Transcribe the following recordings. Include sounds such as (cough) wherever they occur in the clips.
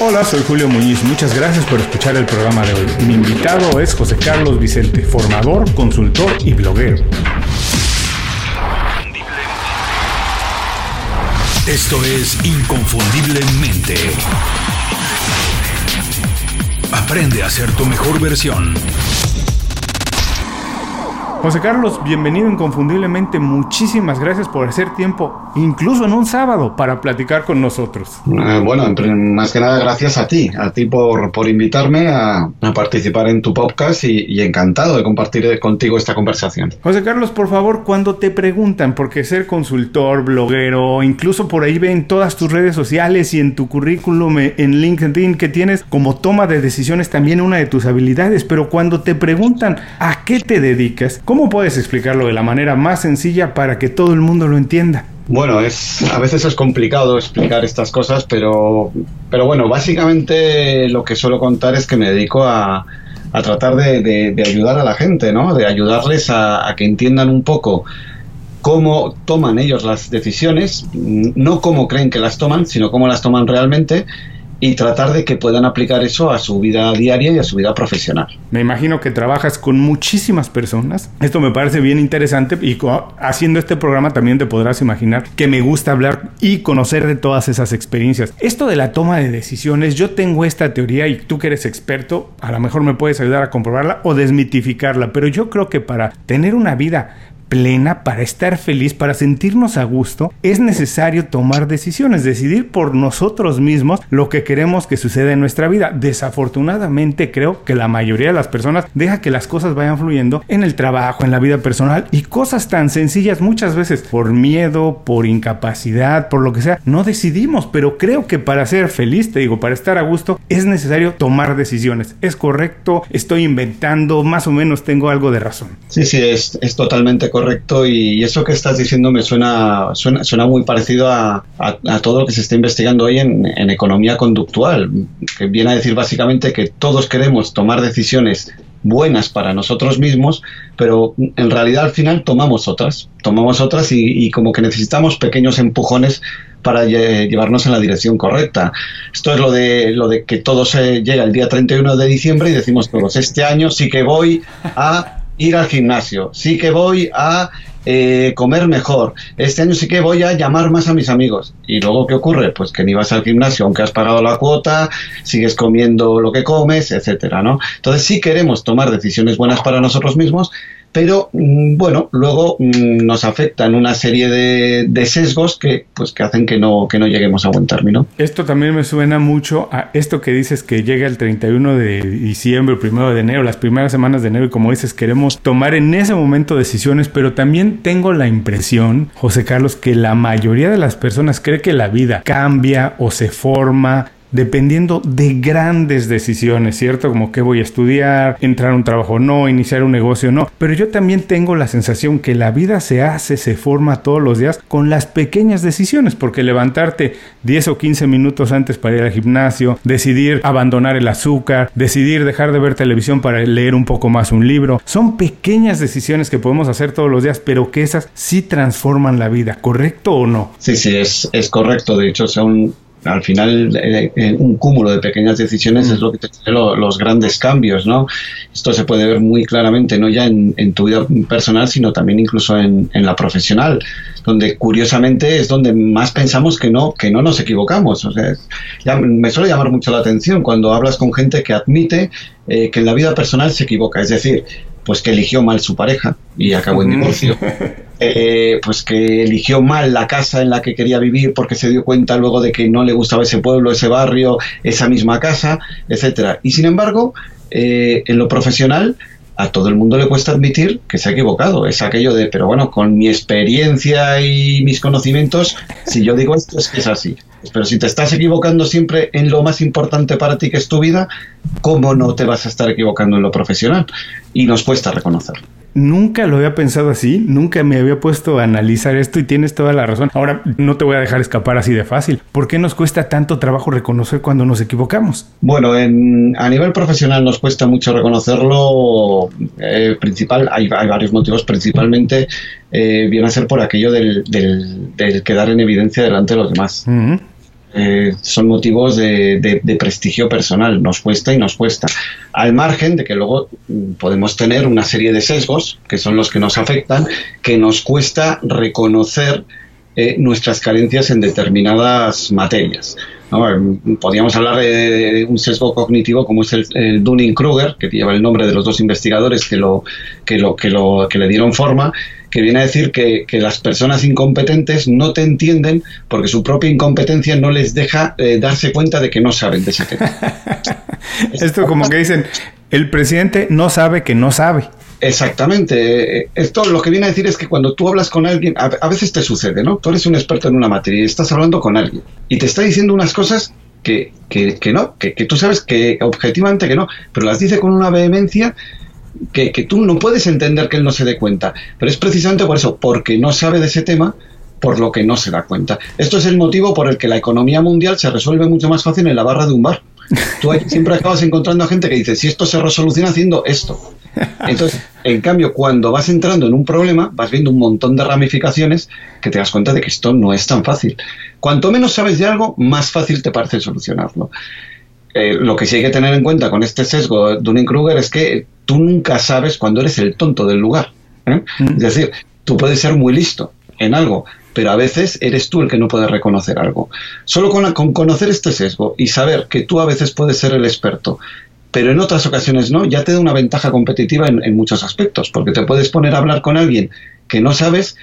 Hola, soy Julio Muñiz. Muchas gracias por escuchar el programa de hoy. Mi invitado es José Carlos Vicente, formador, consultor y bloguero. Esto es Inconfundiblemente. Aprende a ser tu mejor versión. José Carlos, bienvenido inconfundiblemente. Muchísimas gracias por hacer tiempo, incluso en un sábado, para platicar con nosotros. Eh, bueno, más que nada gracias a ti, a ti por, por invitarme a, participar en tu podcast y, encantado de compartir contigo esta conversación. José Carlos, por favor, cuando te preguntan, porque ser consultor, bloguero, incluso por ahí ven todas tus redes sociales y en tu currículum eh, en LinkedIn que tienes como toma de decisiones también una de tus habilidades, pero cuando te preguntan a qué te dedicas, ¿Cómo puedes explicarlo de la manera más sencilla para que todo el mundo lo entienda? Bueno, es, a veces es complicado explicar estas cosas, pero, pero bueno, básicamente lo que suelo contar es que me dedico a, tratar de, ayudar a la gente, ¿no? De ayudarles a, a que entiendan un poco cómo toman ellos las decisiones, no cómo creen que las toman, sino cómo las toman realmente y tratar de que puedan aplicar eso a su vida diaria y a su vida profesional. Me imagino que trabajas con muchísimas personas. Esto me parece bien interesante y haciendo este programa también te podrás imaginar que me gusta hablar y conocer de todas esas experiencias. Esto de la toma de decisiones, yo tengo esta teoría y tú que eres experto, a lo mejor me puedes ayudar a comprobarla o desmitificarla, pero yo creo que para tener una vida plena, para estar feliz, para sentirnos a gusto, es necesario tomar decisiones, decidir por nosotros mismos lo que queremos que suceda en nuestra vida. Desafortunadamente creo que la mayoría de las personas deja que las cosas vayan fluyendo en el trabajo, en la vida personal y cosas tan sencillas muchas veces por miedo, por incapacidad, por lo que sea, no decidimos, pero creo que para ser feliz, te digo, para estar a gusto, es necesario tomar decisiones. ¿Es correcto? ¿Estoy inventando? Más o menos tengo algo de razón. Sí, sí, es, es totalmente correcto y eso que estás diciendo me suena, suena, suena muy parecido a, a, todo lo que se está investigando hoy en, en, economía conductual, que viene a decir básicamente que todos queremos tomar decisiones buenas para nosotros mismos, pero en realidad al final tomamos otras, tomamos otras y, como que necesitamos pequeños empujones para llevarnos en la dirección correcta. Esto es lo de, lo de que todo llega el día 31 de diciembre y decimos todos, este año sí que voy a ir al gimnasio, sí que voy a eh, comer mejor, este año sí que voy a llamar más a mis amigos. ¿Y luego qué ocurre? Pues que ni vas al gimnasio aunque has pagado la cuota, sigues comiendo lo que comes, etcétera, ¿no? Entonces sí queremos tomar decisiones buenas para nosotros mismos, pero mm, bueno, luego mm, nos afectan una serie de, sesgos que, pues, que hacen que no, que no lleguemos a buen término. Esto también me suena mucho a esto que dices que llega el 31 de diciembre, el 1 de enero, las primeras semanas de enero, y como dices, queremos tomar en ese momento decisiones, pero también tengo la impresión, José Carlos, que la mayoría de las personas cree que la vida cambia o se forma dependiendo de grandes decisiones, ¿cierto? Como qué voy a estudiar, entrar a un trabajo no, iniciar un negocio no. Pero yo también tengo la sensación que la vida se hace, se forma todos los días con las pequeñas decisiones, porque levantarte 10 o 15 minutos antes para ir al gimnasio, decidir abandonar el azúcar, decidir dejar de ver televisión para leer un poco más un libro, son pequeñas decisiones que podemos hacer todos los días, pero que esas sí transforman la vida, ¿correcto o no? Sí, sí, es, es correcto. De hecho, son al final eh, eh, un cúmulo de pequeñas decisiones es mm. lo que te trae los grandes cambios, ¿no? Esto se puede ver muy claramente, no ya en, tu vida personal, sino también incluso en, la profesional, donde curiosamente es donde más pensamos que no, que no nos equivocamos. O sea, me suele llamar mucho la atención cuando hablas con gente que admite eh, que en la vida personal se equivoca, es decir, pues que eligió mal su pareja y acabó en divorcio. (laughs) Eh, pues que eligió mal la casa en la que quería vivir porque se dio cuenta luego de que no le gustaba ese pueblo, ese barrio, esa misma casa, etcétera. Y sin embargo, eh, en lo profesional, a todo el mundo le cuesta admitir que se ha equivocado. Es aquello de, pero bueno, con mi experiencia y mis conocimientos, si yo digo esto es que es así. Pero si te estás equivocando siempre en lo más importante para ti que es tu vida, ¿cómo no te vas a estar equivocando en lo profesional? Y nos cuesta reconocerlo. Nunca lo había pensado así, nunca me había puesto a analizar esto y tienes toda la razón. Ahora no te voy a dejar escapar así de fácil. ¿Por qué nos cuesta tanto trabajo reconocer cuando nos equivocamos? Bueno, en, a nivel profesional nos cuesta mucho reconocerlo. Eh, principal, hay, varios motivos, principalmente eh, viene a ser por aquello del, quedar en evidencia delante de los demás eh, son motivos de, prestigio personal, nos cuesta y nos cuesta. Al margen de que luego mm, podemos tener una serie de sesgos, que son los que nos afectan, que nos cuesta reconocer eh, nuestras carencias en determinadas materias. Podríamos hablar de, un sesgo cognitivo como es el, Dunning-Kruger, que lleva el nombre de los dos investigadores que, lo, que, lo, que, lo, que le dieron forma, que viene a decir que, las personas incompetentes no te entienden porque su propia incompetencia no les deja eh, darse cuenta de que no saben de tema. (laughs) Esto como que dicen, el presidente no sabe que no sabe. Exactamente. Esto lo que viene a decir es que cuando tú hablas con alguien, a, veces te sucede, ¿no? Tú eres un experto en una materia y estás hablando con alguien y te está diciendo unas cosas que, que, que no, que, que, tú sabes que objetivamente que no, pero las dice con una vehemencia que, que tú no puedes entender que él no se dé cuenta. Pero es precisamente por eso, porque no sabe de ese tema, por lo que no se da cuenta. Esto es el motivo por el que la economía mundial se resuelve mucho más fácil en la barra de un bar. Tú siempre acabas encontrando a gente que dice, si esto se resoluciona haciendo esto. Entonces, en cambio, cuando vas entrando en un problema, vas viendo un montón de ramificaciones que te das cuenta de que esto no es tan fácil. Cuanto menos sabes de algo, más fácil te parece solucionarlo. Eh, lo que sí hay que tener en cuenta con este sesgo de Dunning-Kruger es que tú nunca sabes cuando eres el tonto del lugar. ¿eh? Mm. Es decir, tú puedes ser muy listo en algo, pero a veces eres tú el que no puede reconocer algo. Solo con, con, conocer este sesgo y saber que tú a veces puedes ser el experto pero en otras ocasiones no, ya te da una ventaja competitiva en, muchos aspectos, porque te puedes poner a hablar con alguien que no sabes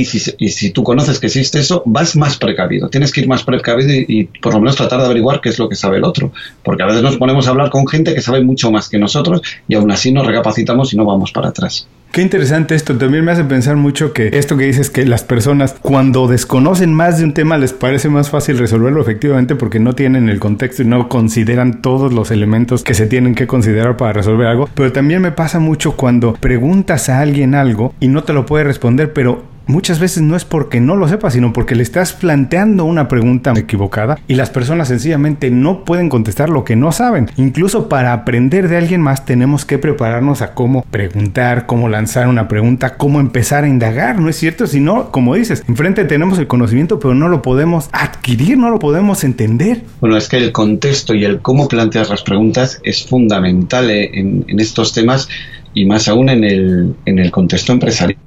y si, y tú conoces que existe eso, vas más precavido. Tienes que ir más precavido y, y, por lo menos tratar de averiguar qué es lo que sabe el otro. Porque a veces nos ponemos a hablar con gente que sabe mucho más que nosotros y aún así nos recapacitamos y no vamos para atrás. Qué interesante esto. También me hace pensar mucho que esto que dices que las personas cuando desconocen más de un tema les parece más fácil resolverlo efectivamente porque no tienen el contexto y no consideran todos los elementos que se tienen que considerar para resolver algo. Pero también me pasa mucho cuando preguntas a alguien algo y no te lo puede responder, pero muchas veces no es porque no lo sepas, sino porque le estás planteando una pregunta equivocada y las personas sencillamente no pueden contestar lo que no saben. Incluso para aprender de alguien más tenemos que prepararnos a cómo preguntar, cómo lanzar una pregunta, cómo empezar a indagar, ¿no es cierto? Si no, como dices, enfrente tenemos el conocimiento, pero no lo podemos adquirir, no lo podemos entender. Bueno, es que el contexto y el cómo planteas las preguntas es fundamental eh, en, en estos temas y más aún en el, en el contexto empresarial.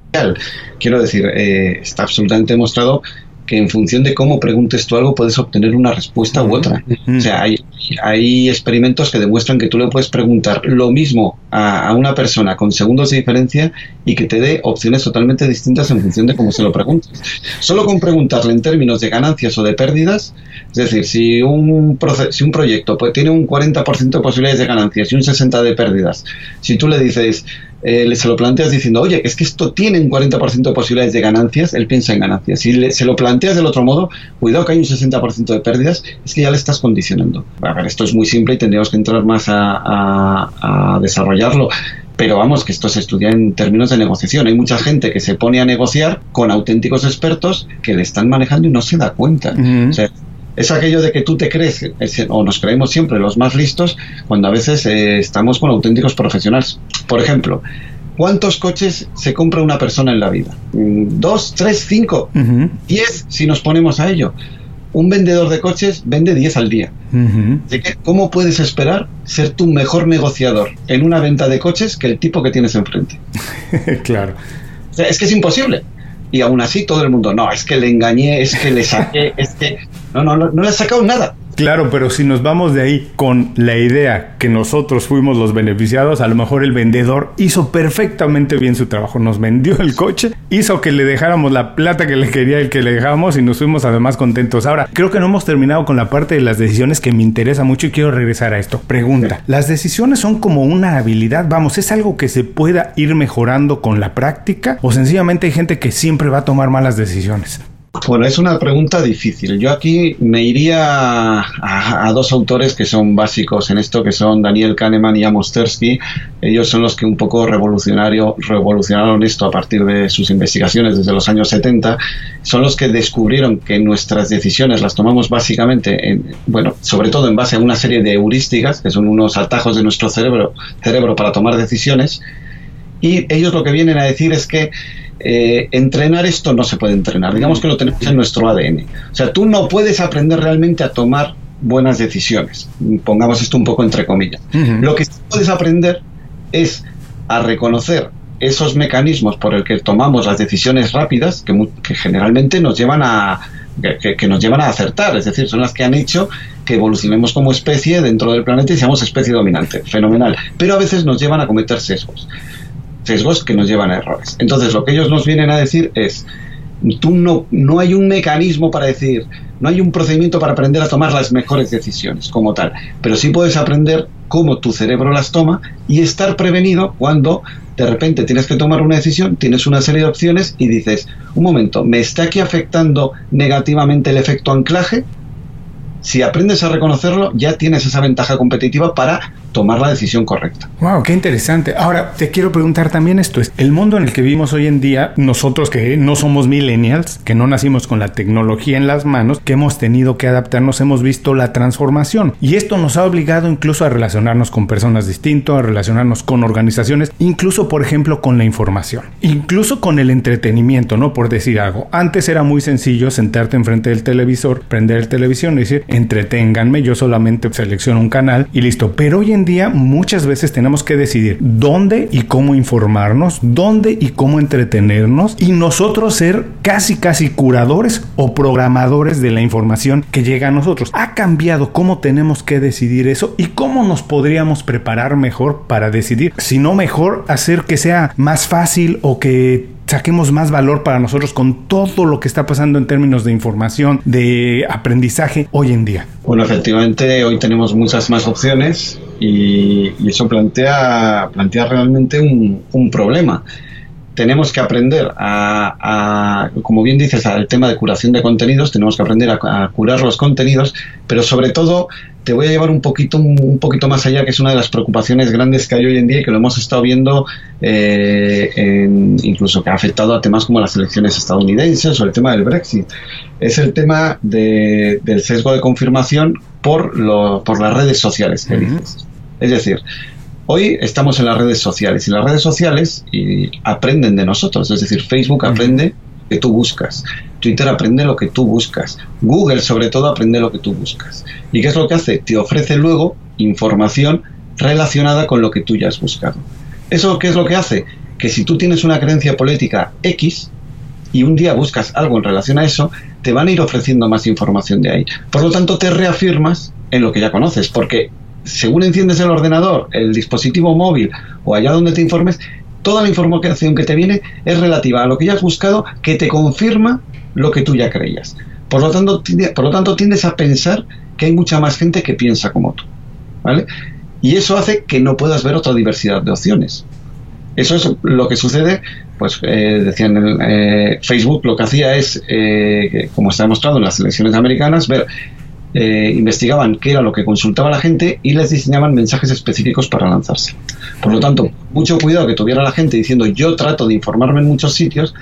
Quiero decir, eh, está absolutamente demostrado que en función de cómo preguntes tú algo puedes obtener una respuesta u otra. O sea, hay, hay experimentos que demuestran que tú le puedes preguntar lo mismo a, una persona con segundos de diferencia y que te dé opciones totalmente distintas en función de cómo se lo preguntes. Solo con preguntarle en términos de ganancias o de pérdidas, es decir, si un, si un proyecto pues, tiene un 40% de posibilidades de ganancias y un 60% de pérdidas, si tú le dices, eh, se lo planteas diciendo, oye, es que esto tiene un 40% de posibilidades de ganancias, él piensa en ganancias. Si se lo planteas del otro modo, cuidado que hay un 60% de pérdidas, es que ya le estás condicionando. A ver, esto es muy simple y tendríamos que entrar más a, desarrollarlo pero vamos, que esto se estudia en términos de negociación. Hay mucha gente que se pone a negociar con auténticos expertos que le están manejando y no se da cuenta. Es aquello de que tú te crees, o nos creemos siempre los más listos, cuando a veces eh, estamos con auténticos profesionales. Por ejemplo, ¿cuántos coches se compra una persona en la vida? Mm, ¿Dos, tres, cinco? ¿Diez si nos ponemos a ello? un vendedor de coches vende 10 al día. ¿cómo puedes esperar ser tu mejor negociador en una venta de coches que el tipo que tienes enfrente? (laughs) claro. es que es imposible. Y aún así todo el mundo, no, es que le engañé, es que le saqué, (laughs) es que... No, no, no, no le has sacado nada. Claro, pero si nos vamos de ahí con la idea que nosotros fuimos los beneficiados, a lo mejor el vendedor hizo perfectamente bien su trabajo, nos vendió el coche, hizo que le dejáramos la plata que le quería el que le dejamos y nos fuimos además contentos. Ahora, creo que no hemos terminado con la parte de las decisiones que me interesa mucho y quiero regresar a esto. Pregunta, ¿las decisiones son como una habilidad? Vamos, ¿es algo que se pueda ir mejorando con la práctica o sencillamente hay gente que siempre va a tomar malas decisiones? Bueno, es una pregunta difícil. Yo aquí me iría a, dos autores que son básicos en esto, que son Daniel Kahneman y Amos Tversky. Ellos son los que un poco revolucionario, revolucionaron esto a partir de sus investigaciones desde los años 70. Son los que descubrieron que nuestras decisiones las tomamos básicamente, en, bueno, sobre todo en base a una serie de heurísticas, que son unos atajos de nuestro cerebro, cerebro para tomar decisiones Y ellos lo que vienen a decir es que eh, entrenar esto no se puede entrenar. Digamos que lo tenemos en nuestro ADN. O sea, tú no puedes aprender realmente a tomar buenas decisiones. Pongamos esto un poco entre comillas. Lo que sí puedes aprender es a reconocer esos mecanismos por el que tomamos las decisiones rápidas que, generalmente nos llevan a que, nos llevan a acertar, es decir, son las que han hecho que evolucionemos como especie dentro del planeta y seamos especie dominante, fenomenal, pero a veces nos llevan a cometer sesgos sesgos que nos llevan a errores. Entonces, lo que ellos nos vienen a decir es, tú no, no hay un mecanismo para decir, no hay un procedimiento para aprender a tomar las mejores decisiones como tal, pero sí puedes aprender cómo tu cerebro las toma y estar prevenido cuando de repente tienes que tomar una decisión, tienes una serie de opciones y dices, un momento, ¿me está aquí afectando negativamente el efecto anclaje? si aprendes a reconocerlo, ya tienes esa ventaja competitiva para tomar la decisión correcta. Wow, qué interesante. Ahora, te quiero preguntar también esto. Es el mundo en el que vivimos hoy en día, nosotros que no somos millennials, que no nacimos con la tecnología en las manos, que hemos tenido que adaptarnos, hemos visto la transformación. Y esto nos ha obligado incluso a relacionarnos con personas distintas, a relacionarnos con organizaciones, incluso, por ejemplo, con la información, incluso con el entretenimiento, ¿no? Por decir algo. Antes era muy sencillo sentarte enfrente del televisor, prender el televisión y decir, entreténganme, yo solamente selecciono un canal y listo. Pero hoy en día muchas veces tenemos que decidir dónde y cómo informarnos, dónde y cómo entretenernos y nosotros ser casi casi curadores o programadores de la información que llega a nosotros. Ha cambiado cómo tenemos que decidir eso y cómo nos podríamos preparar mejor para decidir, si no mejor hacer que sea más fácil o que saquemos más valor para nosotros con todo lo que está pasando en términos de información, de aprendizaje hoy en día? Bueno, efectivamente, hoy tenemos muchas más opciones y, eso plantea, plantea realmente un, un problema. Tenemos que aprender a, como bien dices, al tema de curación de contenidos, tenemos que aprender a, curar los contenidos, pero sobre todo te voy a llevar un poquito, un poquito más allá, que es una de las preocupaciones grandes que hay hoy en día y que lo hemos estado viendo eh, incluso que ha afectado a temas como las elecciones estadounidenses o el tema del Brexit. Es el tema del sesgo de confirmación por, lo, por las redes sociales Es decir, Hoy estamos en las redes sociales y las redes sociales y aprenden de nosotros, es decir, Facebook aprende lo que tú buscas, Twitter aprende lo que tú buscas, Google sobre todo aprende lo que tú buscas. ¿Y qué es lo que hace? Te ofrece luego información relacionada con lo que tú ya has buscado. ¿Eso qué es lo que hace? Que si tú tienes una creencia política X y un día buscas algo en relación a eso, te van a ir ofreciendo más información de ahí. Por lo tanto, te reafirmas en lo que ya conoces, porque según enciendes el ordenador, el dispositivo móvil o allá donde te informes, toda la información que te viene es relativa a lo que ya has buscado que te confirma lo que tú ya creías. Por lo tanto, por lo tanto tiendes a pensar que hay mucha más gente que piensa como tú. ¿vale? Y eso hace que no puedas ver otra diversidad de opciones. Eso es lo que sucede, pues eh, decían eh, Facebook lo que hacía es, eh, como está demostrado en las elecciones americanas, ver eh, investigaban qué era lo que consultaba la gente y les diseñaban mensajes específicos para lanzarse. Por lo tanto, mucho cuidado que tuviera la gente diciendo yo trato de informarme en muchos sitios,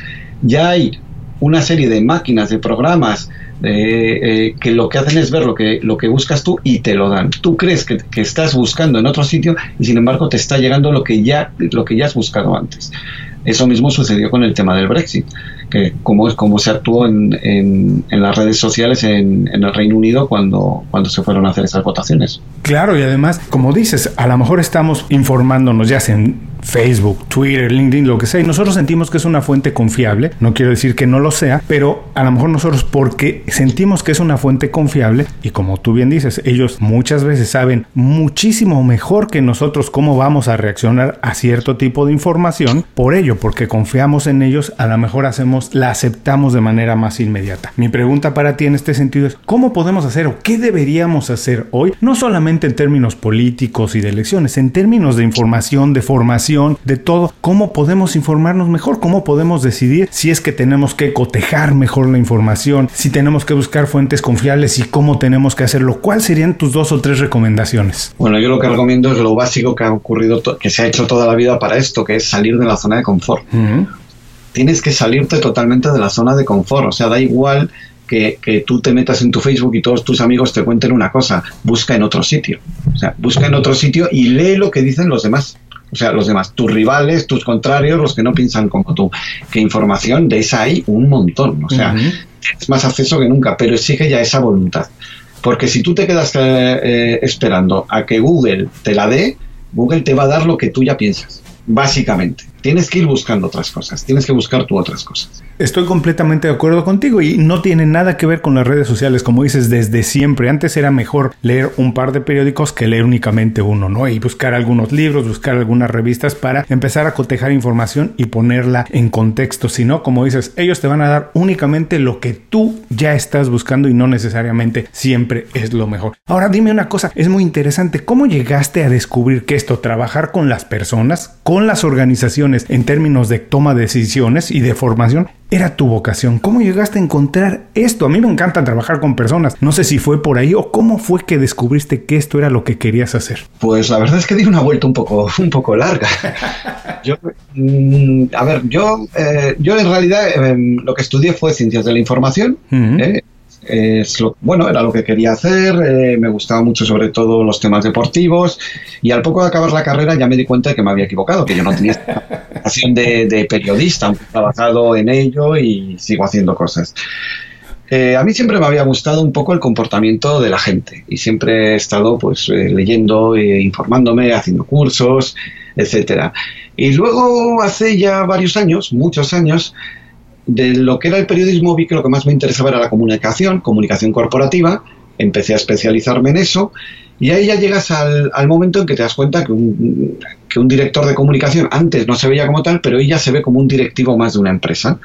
ya hay una serie de máquinas, de programas, eh, que lo que hacen es ver lo que, lo que buscas tú y te lo dan. Tú crees que, que, estás buscando en otro sitio y sin embargo te está llegando lo que ya, lo que ya has buscado antes. Eso mismo sucedió con el tema del Brexit que cómo, cómo se actuó en, en, las redes sociales en, el Reino Unido cuando, cuando se fueron a hacer esas votaciones. Claro, y además, como dices, a lo mejor estamos informándonos ya sea en Facebook, Twitter, LinkedIn, lo que sea, y nosotros sentimos que es una fuente confiable, no quiero decir que no lo sea, pero a lo mejor nosotros porque sentimos que es una fuente confiable, y como tú bien dices, ellos muchas veces saben muchísimo mejor que nosotros cómo vamos a reaccionar a cierto tipo de información, por ello, porque confiamos en ellos, a lo mejor hacemos la aceptamos de manera más inmediata. Mi pregunta para ti en este sentido es, ¿cómo podemos hacer o qué deberíamos hacer hoy? No solamente en términos políticos y de elecciones, en términos de información, de formación, de todo. ¿Cómo podemos informarnos mejor? ¿Cómo podemos decidir si es que tenemos que cotejar mejor la información, si tenemos que buscar fuentes confiables y cómo tenemos que hacerlo? ¿Cuáles serían tus dos o tres recomendaciones? Bueno, yo lo que recomiendo es lo básico que ha ocurrido, que se ha hecho toda la vida para esto, que es salir de la zona de confort tienes que salirte totalmente de la zona de confort. O sea, da igual que, tú te metas en tu Facebook y todos tus amigos te cuenten una cosa. Busca en otro sitio. O sea, busca en otro sitio y lee lo que dicen los demás. O sea, los demás, tus rivales, tus contrarios, los que no piensan como tú. Que información de esa hay un montón. O sea, es más acceso que nunca, pero exige ya esa voluntad. Porque si tú te quedas eh, eh, esperando a que Google te la dé, Google te va a dar lo que tú ya piensas, básicamente. Tienes que ir buscando otras cosas, tienes que buscar tú otras cosas. Estoy completamente de acuerdo contigo y no tiene nada que ver con las redes sociales, como dices, desde siempre. Antes era mejor leer un par de periódicos que leer únicamente uno, ¿no? Y buscar algunos libros, buscar algunas revistas para empezar a cotejar información y ponerla en contexto. Si no, como dices, ellos te van a dar únicamente lo que tú ya estás buscando y no necesariamente siempre es lo mejor. Ahora dime una cosa, es muy interesante, ¿cómo llegaste a descubrir que esto, trabajar con las personas, con las organizaciones en términos de toma de decisiones y de formación, era tu vocación? ¿Cómo llegaste a encontrar esto? A mí me encanta trabajar con personas. No sé si fue por ahí o cómo fue que descubriste que esto era lo que querías hacer. Pues la verdad es que di una vuelta un poco, (laughs) un poco larga. (laughs) yo, mm, a ver, yo, eh, yo en realidad em, lo que estudié fue ciencias de la información es lo, bueno, era lo que quería hacer, eh, me gustaba mucho sobre todo los temas deportivos y al poco de acabar la carrera ya me di cuenta de que me había equivocado, que yo no tenía esta vocación de, de, periodista, aunque he trabajado en ello y sigo haciendo cosas. Eh, a mí siempre me había gustado un poco el comportamiento de la gente y siempre he estado pues eh, leyendo, e informándome, haciendo cursos, etcétera. Y luego hace ya varios años, muchos años, de lo que era el periodismo vi que lo que más me interesaba era la comunicación, comunicación corporativa, empecé a especializarme en eso y ahí ya llegas al, momento en que te das cuenta que un, que un, director de comunicación antes no se veía como tal, pero hoy ya se ve como un directivo más de una empresa.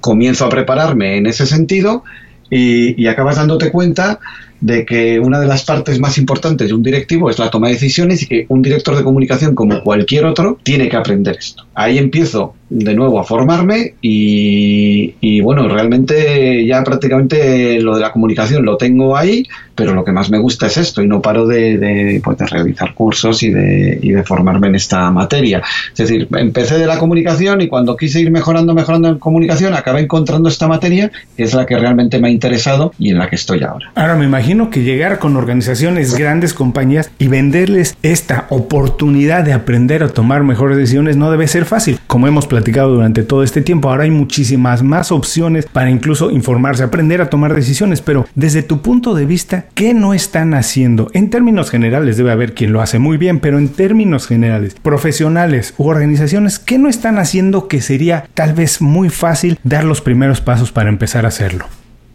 Comienzo a prepararme en ese sentido y, y acabas dándote cuenta de que una de las partes más importantes de un directivo es la toma de decisiones y que un director de comunicación como cualquier otro tiene que aprender esto. Ahí empiezo de nuevo a formarme y, bueno, realmente ya prácticamente lo de la comunicación lo tengo ahí, pero lo que más me gusta es esto y no paro de, pues, realizar cursos y de, y de, formarme en esta materia. Es decir, empecé de la comunicación y cuando quise ir mejorando, mejorando en comunicación, acabé encontrando esta materia que es la que realmente me ha interesado y en la que estoy ahora. Ahora me imagino que llegar con organizaciones, grandes compañías y venderles esta oportunidad de aprender a tomar mejores decisiones no debe ser fácil, como hemos platicado durante todo este tiempo. Ahora hay muchísimas más opciones para incluso informarse, aprender a tomar decisiones, pero desde tu punto de vista, ¿qué no están haciendo? En términos generales debe haber quien lo hace muy bien, pero en términos generales, profesionales u organizaciones, ¿qué no están haciendo que sería tal vez muy fácil dar los primeros pasos para empezar a hacerlo?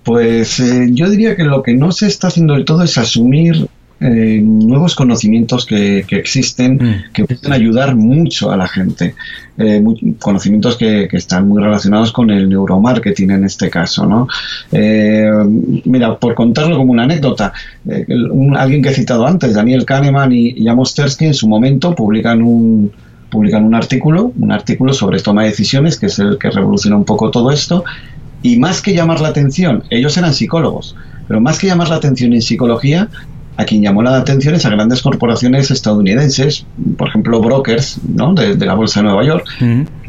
Pues eh, yo diría que lo que no se está haciendo del todo es asumir eh, nuevos conocimientos que, existen mm. que pueden ayudar mucho a la gente. Eh, conocimientos que, están muy relacionados con el neuromarketing en este caso. ¿no? Eh, mira, por contarlo como una anécdota, alguien que he citado antes, Daniel Kahneman y, y Amos Tversky, en su momento publican un, publican un artículo, un artículo sobre toma de decisiones, que es el que revoluciona un poco todo esto, y más que llamar la atención, ellos eran psicólogos, pero más que llamar la atención en psicología, a quien llamó la atención es a grandes corporaciones estadounidenses, por ejemplo, brokers ¿no? de, la Bolsa de Nueva York,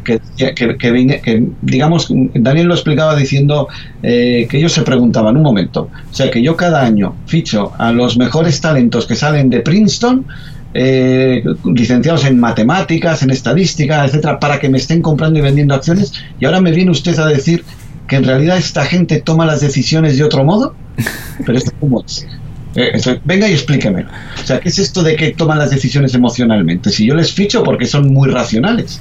que, que, digamos, Daniel lo explicaba diciendo eh, que ellos se preguntaban, un momento, o sea, que yo cada año ficho a los mejores talentos que salen de Princeton, eh, licenciados en matemáticas, en estadística, etcétera, para que me estén comprando y vendiendo acciones, y ahora me viene usted a decir que en realidad esta gente toma las decisiones de otro modo, (laughs) pero esto cómo es. Eh, venga y explíqueme. O sea, ¿qué es esto de que toman las decisiones emocionalmente? Si yo les ficho porque son muy racionales.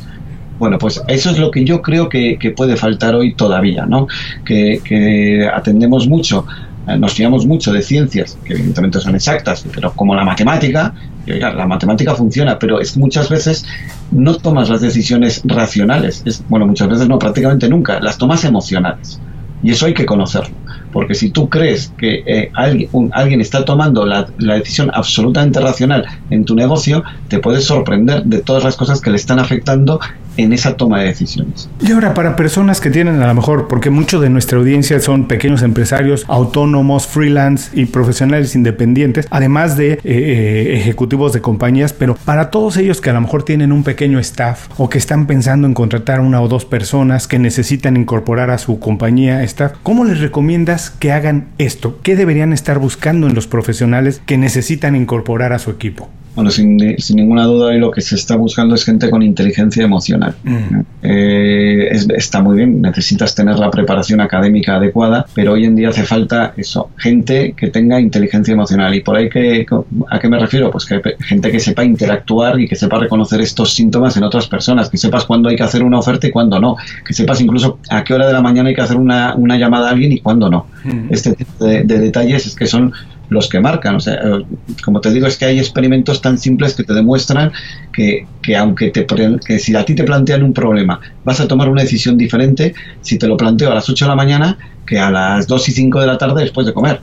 Bueno, pues eso es lo que yo creo que, puede faltar hoy todavía, ¿no? Que, atendemos mucho, eh, nos fiamos mucho de ciencias, que evidentemente son exactas, pero como la matemática, la matemática funciona, pero es muchas veces no tomas las decisiones racionales. Es, bueno, muchas veces no, prácticamente nunca, las tomas emocionales. Y eso hay que conocerlo. Porque si tú crees que eh, alguien, alguien, está tomando la, la, decisión absolutamente racional en tu negocio, te puedes sorprender de todas las cosas que le están afectando en esa toma de decisiones. Y ahora, para personas que tienen a lo mejor, porque mucho de nuestra audiencia son pequeños empresarios, autónomos, freelance y profesionales independientes, además de eh, eh, ejecutivos de compañías, pero para todos ellos que a lo mejor tienen un pequeño staff o que están pensando en contratar una o dos personas que necesitan incorporar a su compañía staff, ¿cómo les recomiendas que hagan esto? ¿Qué deberían estar buscando en los profesionales que necesitan incorporar a su equipo? Bueno, sin, ninguna duda hoy lo que se está buscando es gente con inteligencia emocional. Mm. Eh, está muy bien, necesitas tener la preparación académica adecuada, pero hoy en día hace falta eso, gente que tenga inteligencia emocional. ¿Y por ahí que, a qué me refiero? Pues que gente que sepa interactuar y que sepa reconocer estos síntomas en otras personas, que sepas cuándo hay que hacer una oferta y cuándo no, que sepas incluso a qué hora de la mañana hay que hacer una, llamada a alguien y cuándo no. Mm. Este tipo de, de detalles es que son los que marcan. O sea, eh, como te digo, es que hay experimentos tan simples que te demuestran que, que aunque te, que si a ti te plantean un problema, vas a tomar una decisión diferente si te lo planteo a las 8 de la mañana que a las 2 y 5 de la tarde después de comer.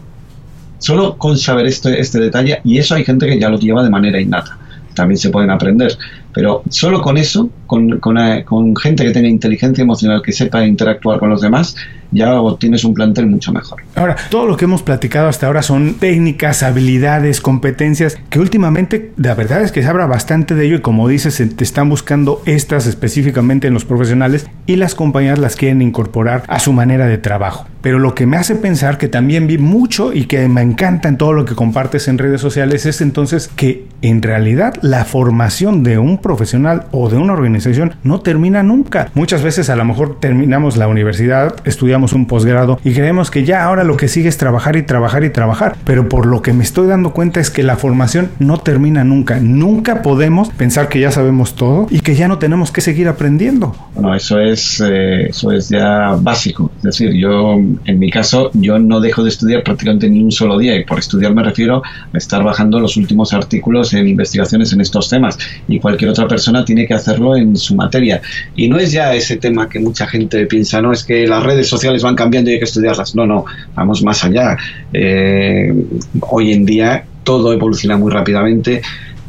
Solo con saber este, este detalle, y eso hay gente que ya lo lleva de manera innata, también se pueden aprender. Pero solo con eso, con, con, eh, con gente que tenga inteligencia emocional, que sepa interactuar con los demás, ya tienes un plantel mucho mejor. Ahora, todo lo que hemos platicado hasta ahora son técnicas, habilidades, competencias que últimamente la verdad es que se habla bastante de ello y como dices, te están buscando estas específicamente en los profesionales y las compañías las quieren incorporar a su manera de trabajo. Pero lo que me hace pensar que también vi mucho y que me encanta en todo lo que compartes en redes sociales es entonces que en realidad la formación de un profesional o de una organización no termina nunca. Muchas veces a lo mejor terminamos la universidad, estudiamos un posgrado y creemos que ya ahora lo que sigue es trabajar y trabajar y trabajar. Pero por lo que me estoy dando cuenta es que la formación no termina nunca. Nunca podemos pensar que ya sabemos todo y que ya no tenemos que seguir aprendiendo. Bueno, eso es, eh, eso es ya básico. Es decir, yo en mi caso, yo no dejo de estudiar prácticamente ni un solo día y por estudiar me refiero a estar bajando los últimos artículos en investigaciones en estos temas y cualquier otra persona tiene que hacerlo en su materia. Y no es ya ese tema que mucha gente piensa, no, es que las redes sociales van cambiando y hay que estudiarlas. No, no, vamos más allá. Eh, hoy en día todo evoluciona muy rápidamente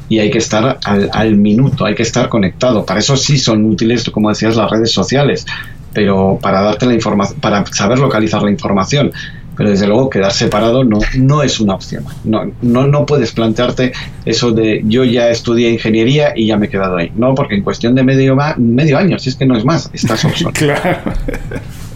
y hay que estar al, minuto, hay que estar conectado. Para eso sí son útiles, como decías, las redes sociales pero para darte la información, para saber localizar la información. Pero desde luego quedar separado no, no es una opción. No, no, no puedes plantearte eso de yo ya estudié ingeniería y ya me he quedado ahí. No, porque en cuestión de medio, medio año, si es que no es más, estás obsoleto. (laughs)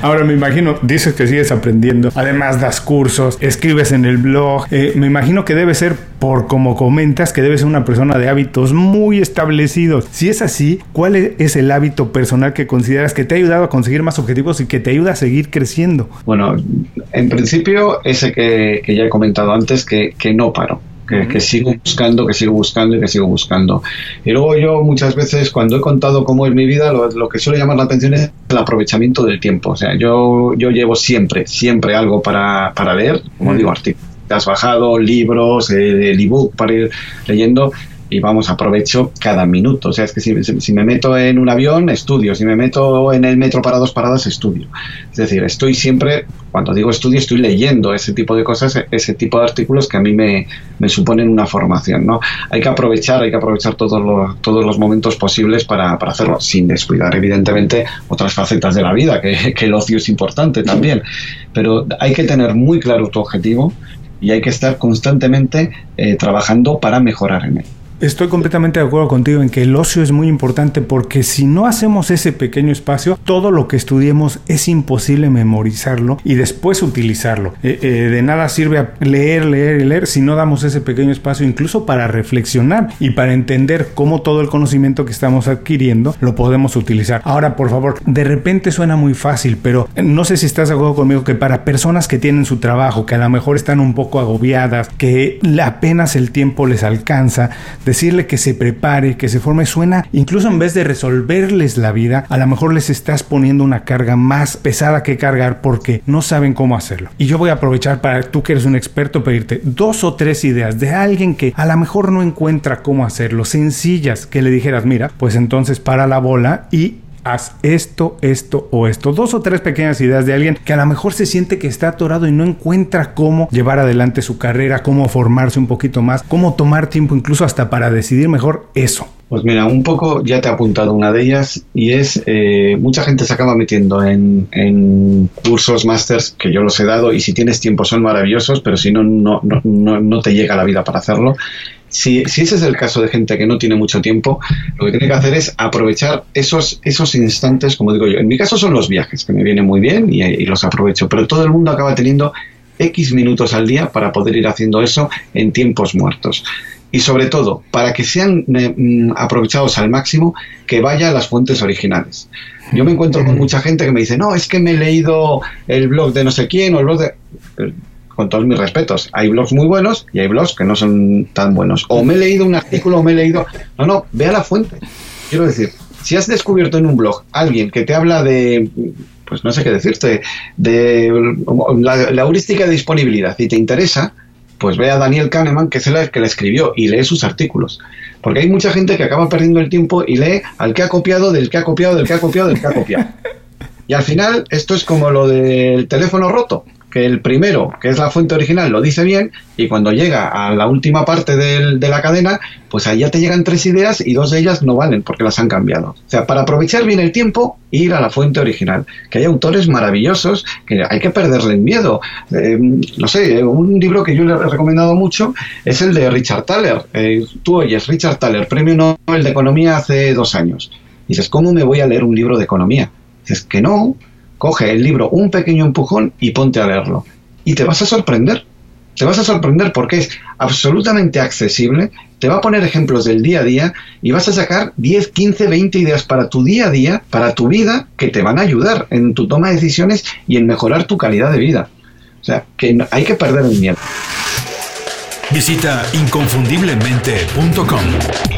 Ahora me imagino, dices que sigues aprendiendo, además das cursos, escribes en el blog, eh, me imagino que debe ser, por como comentas, que debes ser una persona de hábitos muy establecidos. Si es así, ¿cuál es el hábito personal que consideras que te ha ayudado a conseguir más objetivos y que te ayuda a seguir creciendo? Bueno, en principio ese que, ya he comentado antes, que, que no paro que, sigo buscando, que sigo buscando y que sigo buscando. Y luego yo muchas veces cuando he contado cómo es mi vida, lo, que suele llamar la atención es el aprovechamiento del tiempo. O sea, yo, yo llevo siempre, siempre algo para, para leer, como digo, artículos has bajado, libros, eh, el ebook para ir leyendo y vamos, aprovecho cada minuto. O sea, es que si, si, me meto en un avión, estudio. Si me meto en el metro para dos paradas, estudio. Es decir, estoy siempre, cuando digo estudio, estoy leyendo ese tipo de cosas, ese tipo de artículos que a mí me, me suponen una formación. ¿no? Hay que aprovechar, hay que aprovechar todos los, todos los momentos posibles para, para hacerlo, sin descuidar, evidentemente, otras facetas de la vida, que, el ocio es importante también. Pero hay que tener muy claro tu objetivo y hay que estar constantemente eh, trabajando para mejorar en él. Estoy completamente de acuerdo contigo en que el ocio es muy importante porque si no hacemos ese pequeño espacio, todo lo que estudiemos es imposible memorizarlo y después utilizarlo. Eh, eh, de nada sirve leer, leer y leer si no damos ese pequeño espacio incluso para reflexionar y para entender cómo todo el conocimiento que estamos adquiriendo lo podemos utilizar. Ahora, por favor, de repente suena muy fácil, pero no sé si estás de acuerdo conmigo que para personas que tienen su trabajo, que a lo mejor están un poco agobiadas, que apenas el tiempo les alcanza, decirle que se prepare, que se forme, suena, incluso en vez de resolverles la vida, a lo mejor les estás poniendo una carga más pesada que cargar porque no saben cómo hacerlo. Y yo voy a aprovechar para tú que eres un experto pedirte dos o tres ideas de alguien que a lo mejor no encuentra cómo hacerlo, sencillas, que le dijeras, mira, pues entonces para la bola y haz esto, esto o esto. Dos o tres pequeñas ideas de alguien que a lo mejor se siente que está atorado y no encuentra cómo llevar adelante su carrera, cómo formarse un poquito más, cómo tomar tiempo incluso hasta para decidir mejor eso. Pues mira, un poco ya te he apuntado una de ellas y es, eh, mucha gente se acaba metiendo en, en, cursos, másters, que yo los he dado y si tienes tiempo son maravillosos, pero si no, no, no, no te llega la vida para hacerlo. Si, si, ese es el caso de gente que no tiene mucho tiempo, lo que tiene que hacer es aprovechar esos, esos instantes, como digo yo. En mi caso son los viajes, que me vienen muy bien y, y los aprovecho, pero todo el mundo acaba teniendo X minutos al día para poder ir haciendo eso en tiempos muertos. y sobre todo, para que sean eh, mm, aprovechados al máximo, que vaya a las fuentes originales. Yo me encuentro con mucha gente que me dice, no, es que me he leído el blog de no sé quién o el blog de... Con todos mis respetos, hay blogs muy buenos y hay blogs que no son tan buenos. O me he leído un artículo o me he leído... No, no, ve a la fuente. Quiero decir, si has descubierto en un blog alguien que te habla de pues no sé qué decirte, de la, la heurística de disponibilidad y te interesa, pues ve a Daniel Kahneman, que es el que la escribió, y lee sus artículos. Porque hay mucha gente que acaba perdiendo el tiempo y lee al que ha copiado, del que ha copiado, del que ha copiado, del que ha copiado. Y al final, esto es como lo del teléfono roto que el primero, que es la fuente original, lo dice bien y cuando llega a la última parte de la cadena, pues ahí ya te llegan tres ideas y dos de ellas no valen porque las han cambiado. O sea, para aprovechar bien el tiempo, ir a la fuente original. Que hay autores maravillosos que hay que perderle el miedo. Eh, no sé, un libro que yo le he recomendado mucho es el de Richard Thaler. Eh, tú oyes, Richard Thaler, premio Nobel de Economía hace dos años. Y dices, ¿cómo me voy a leer un libro de economía? Dices que no, coge el libro un pequeño empujón y ponte a leerlo. Y te vas a sorprender. Te vas a sorprender porque es absolutamente accesible, te va a poner ejemplos del día a día y vas a sacar 10, 15, 20 ideas para tu día a día, para tu vida, que te van a ayudar en tu toma de decisiones y en mejorar tu calidad de vida. O sea, que hay que perder el miedo. Visita inconfundiblemente.com.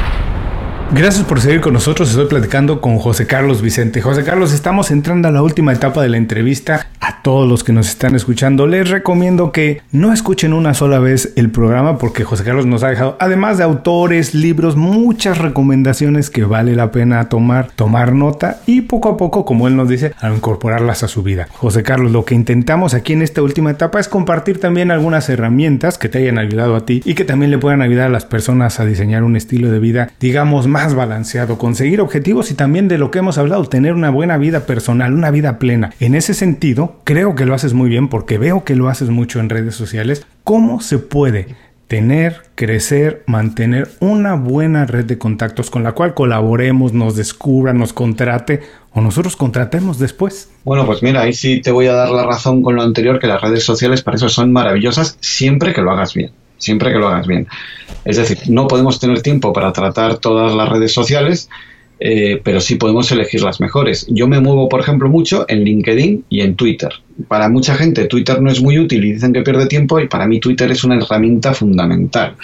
Gracias por seguir con nosotros. Estoy platicando con José Carlos Vicente. José Carlos, estamos entrando a la última etapa de la entrevista. A todos los que nos están escuchando, les recomiendo que no escuchen una sola vez el programa porque José Carlos nos ha dejado, además de autores, libros, muchas recomendaciones que vale la pena tomar, tomar nota y poco a poco, como él nos dice, a incorporarlas a su vida. José Carlos, lo que intentamos aquí en esta última etapa es compartir también algunas herramientas que te hayan ayudado a ti y que también le puedan ayudar a las personas a diseñar un estilo de vida, digamos, más balanceado, conseguir objetivos y también de lo que hemos hablado, tener una buena vida personal, una vida plena. En ese sentido, creo que lo haces muy bien porque veo que lo haces mucho en redes sociales. ¿Cómo se puede tener, crecer, mantener una buena red de contactos con la cual colaboremos, nos descubra, nos contrate o nosotros contratemos después. Bueno, pues mira, ahí sí te voy a dar la razón con lo anterior, que las redes sociales para eso son maravillosas siempre que lo hagas bien siempre que lo hagas bien. Es decir, no podemos tener tiempo para tratar todas las redes sociales, eh, pero sí podemos elegir las mejores. Yo me muevo, por ejemplo, mucho en LinkedIn y en Twitter. Para mucha gente Twitter no es muy útil y dicen que pierde tiempo y para mí Twitter es una herramienta fundamental.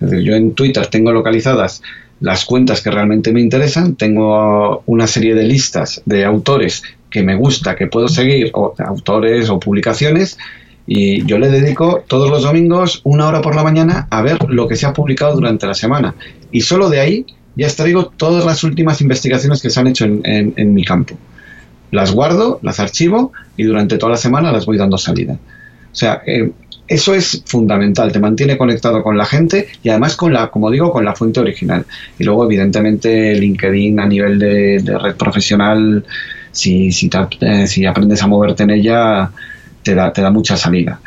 Yo en Twitter tengo localizadas las cuentas que realmente me interesan, tengo una serie de listas de autores que me gusta, que puedo seguir, o autores o publicaciones, y yo le dedico todos los domingos una hora por la mañana a ver lo que se ha publicado durante la semana. Y solo de ahí ya extraigo todas las últimas investigaciones que se han hecho en, mi campo. Las guardo, las archivo y durante toda la semana las voy dando salida. O sea, eh, eso es fundamental, te mantiene conectado con la gente y además con la, como digo, con la fuente original. Y luego, evidentemente, LinkedIn a nivel de, red profesional, si, si, eh, si aprendes a moverte en ella, te da, te da mucha salida.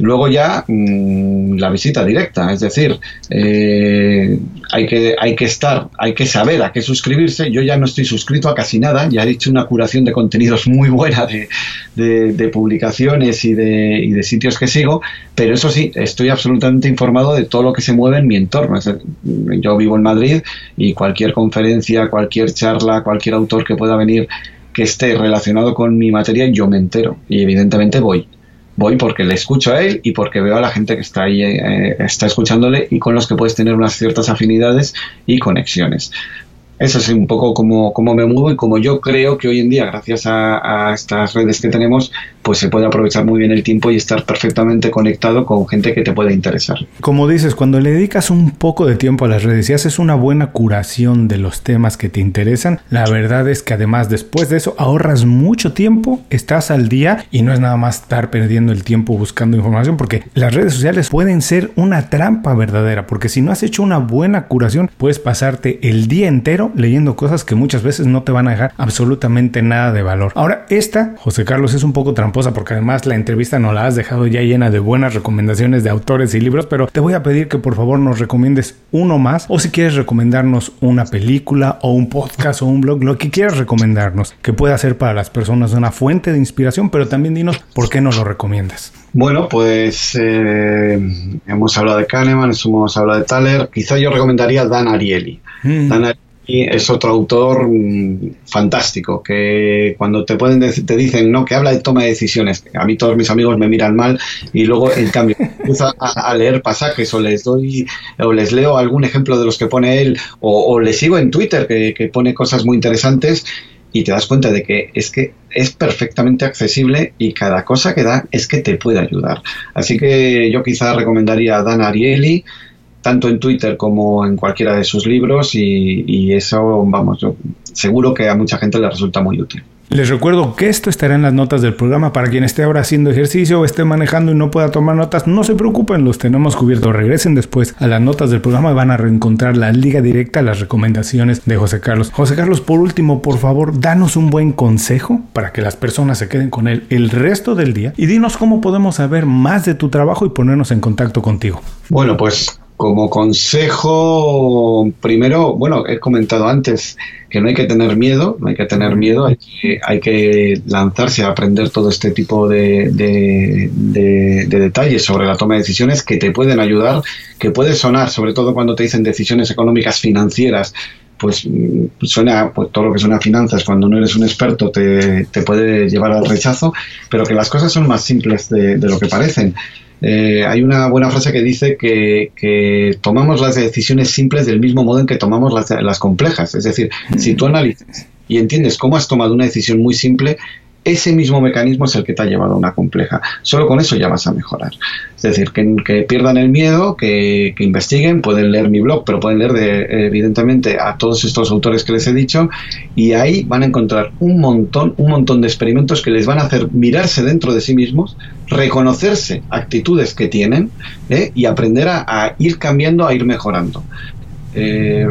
Luego ya mm, la visita directa, es decir, eh, hay, que, hay que estar, hay que saber a qué suscribirse. Yo ya no estoy suscrito a casi nada, ya he hecho una curación de contenidos muy buena de, de, publicaciones y de, y de, sitios que sigo, pero eso sí, estoy absolutamente informado de todo lo que se mueve en mi entorno. yo vivo en Madrid y cualquier conferencia, cualquier charla, cualquier autor que pueda venir que esté relacionado con mi materia, yo me entero y evidentemente voy. Voy porque le escucho a él y porque veo a la gente que está ahí, eh, está escuchándole y con los que puedes tener unas ciertas afinidades y conexiones. Eso es un poco como, me muevo y como yo creo que hoy en día, gracias a, estas redes que tenemos, pues se puede aprovechar muy bien el tiempo y estar perfectamente conectado con gente que te pueda interesar. Como dices, cuando le dedicas un poco de tiempo a las redes y haces una buena curación de los temas que te interesan, la verdad es que además después de eso ahorras mucho tiempo, estás al día y no es nada más estar perdiendo el tiempo buscando información porque las redes sociales pueden ser una trampa verdadera porque si no has hecho una buena curación puedes pasarte el día entero leyendo cosas que muchas veces no te van a dejar absolutamente nada de valor. Ahora, esta, José Carlos, es un poco tramposa porque además la entrevista no la has dejado ya llena de buenas recomendaciones de autores y libros, pero te voy a pedir que por favor nos recomiendes uno más o si quieres recomendarnos una película o un podcast o un blog, lo que quieras recomendarnos, que pueda ser para las personas una fuente de inspiración, pero también dinos por qué nos lo recomiendas. Bueno, pues eh, hemos hablado de Kahneman, hemos hablado de Thaler. Quizá yo recomendaría Dan Ariely. Mm. Dan Ariely es otro autor mm, fantástico que cuando te pueden te dicen no que habla de toma de decisiones a mí todos mis amigos me miran mal y luego en cambio (laughs) empiezo a, leer pasajes o les doy o les leo algún ejemplo de los que pone él o, le sigo en Twitter que, que pone cosas muy interesantes y te das cuenta de que es que es perfectamente accesible y cada cosa que da es que te puede ayudar. Así que yo quizá recomendaría a Dan Ariely, tanto en Twitter como en cualquiera de sus libros y, y eso, vamos, yo seguro que a mucha gente le resulta muy útil. Les recuerdo que esto estará en las notas del programa para quien esté ahora haciendo ejercicio o esté manejando y no pueda tomar notas. No se preocupen, los tenemos cubiertos. Regresen después a las notas del programa y van a reencontrar la liga directa a las recomendaciones de José Carlos. José Carlos, por último, por favor, danos un buen consejo para que las personas se queden con él el resto del día y dinos cómo podemos saber más de tu trabajo y ponernos en contacto contigo. Bueno, pues como consejo, primero, bueno, he comentado antes que no hay que tener miedo, no hay que tener miedo, hay que, hay que lanzarse a aprender todo este tipo de, de, detalles sobre la toma de decisiones que te pueden ayudar, que puede sonar, sobre todo cuando te dicen decisiones económicas financieras, pues mm, suena, pues todo lo que suena a finanzas, cuando no eres un experto te, te puede llevar al rechazo, pero que las cosas son más simples de lo que parecen. Eh, hay una buena frase que dice que, tomamos las decisiones simples del mismo modo en que tomamos las, las complejas. Es decir, si tú analizas y entiendes cómo has tomado una decisión muy simple, ese mismo mecanismo es el que te ha llevado a una compleja. Solo con eso ya vas a mejorar. Es decir, que, pierdan el miedo, que, investiguen, pueden leer mi blog, pero pueden leer de, evidentemente a todos estos autores que les he dicho y ahí van a encontrar un montón, un montón de experimentos que les van a hacer mirarse dentro de sí mismos, reconocerse actitudes que tienen ¿eh? y aprender a, ir cambiando, a ir mejorando. Eh,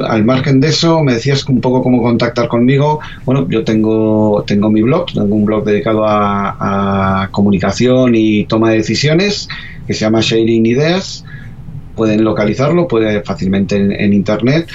al margen de eso, me decías un poco cómo contactar conmigo. Bueno, yo tengo, tengo mi blog, tengo un blog dedicado a, comunicación y toma de decisiones que se llama Sharing Ideas. Pueden localizarlo, puede fácilmente en, internet.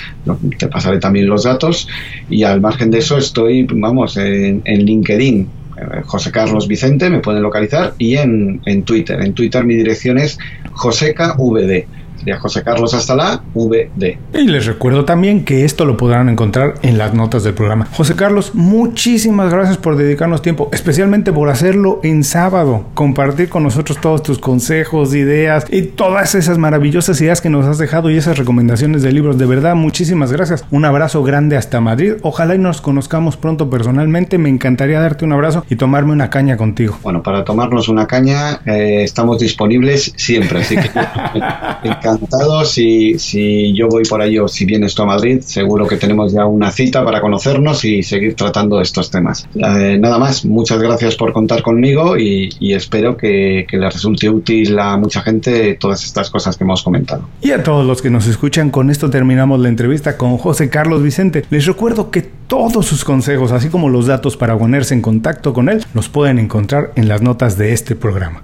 Te pasaré también los datos. Y al margen de eso, estoy, vamos, en, LinkedIn. Eh, José Carlos Vicente, me pueden localizar, y en, en Twitter. En Twitter mi dirección es JosecaVD de José Carlos hasta la VD. Y les recuerdo también que esto lo podrán encontrar en las notas del programa. José Carlos, muchísimas gracias por dedicarnos tiempo, especialmente por hacerlo en sábado, compartir con nosotros todos tus consejos, ideas y todas esas maravillosas ideas que nos has dejado y esas recomendaciones de libros. De verdad, muchísimas gracias. Un abrazo grande hasta Madrid. Ojalá y nos conozcamos pronto personalmente. Me encantaría darte un abrazo y tomarme una caña contigo. Bueno, para tomarnos una caña eh, estamos disponibles siempre, así que (laughs) encantado. Si, si yo voy por ahí o si vienes tú a Madrid, seguro que tenemos ya una cita para conocernos y seguir tratando estos temas. Eh, nada más, muchas gracias por contar conmigo y, espero que, que les resulte útil a mucha gente todas estas cosas que hemos comentado. Y a todos los que nos escuchan, con esto terminamos la entrevista con José Carlos Vicente. Les recuerdo que todos sus consejos, así como los datos para ponerse en contacto con él, los pueden encontrar en las notas de este programa.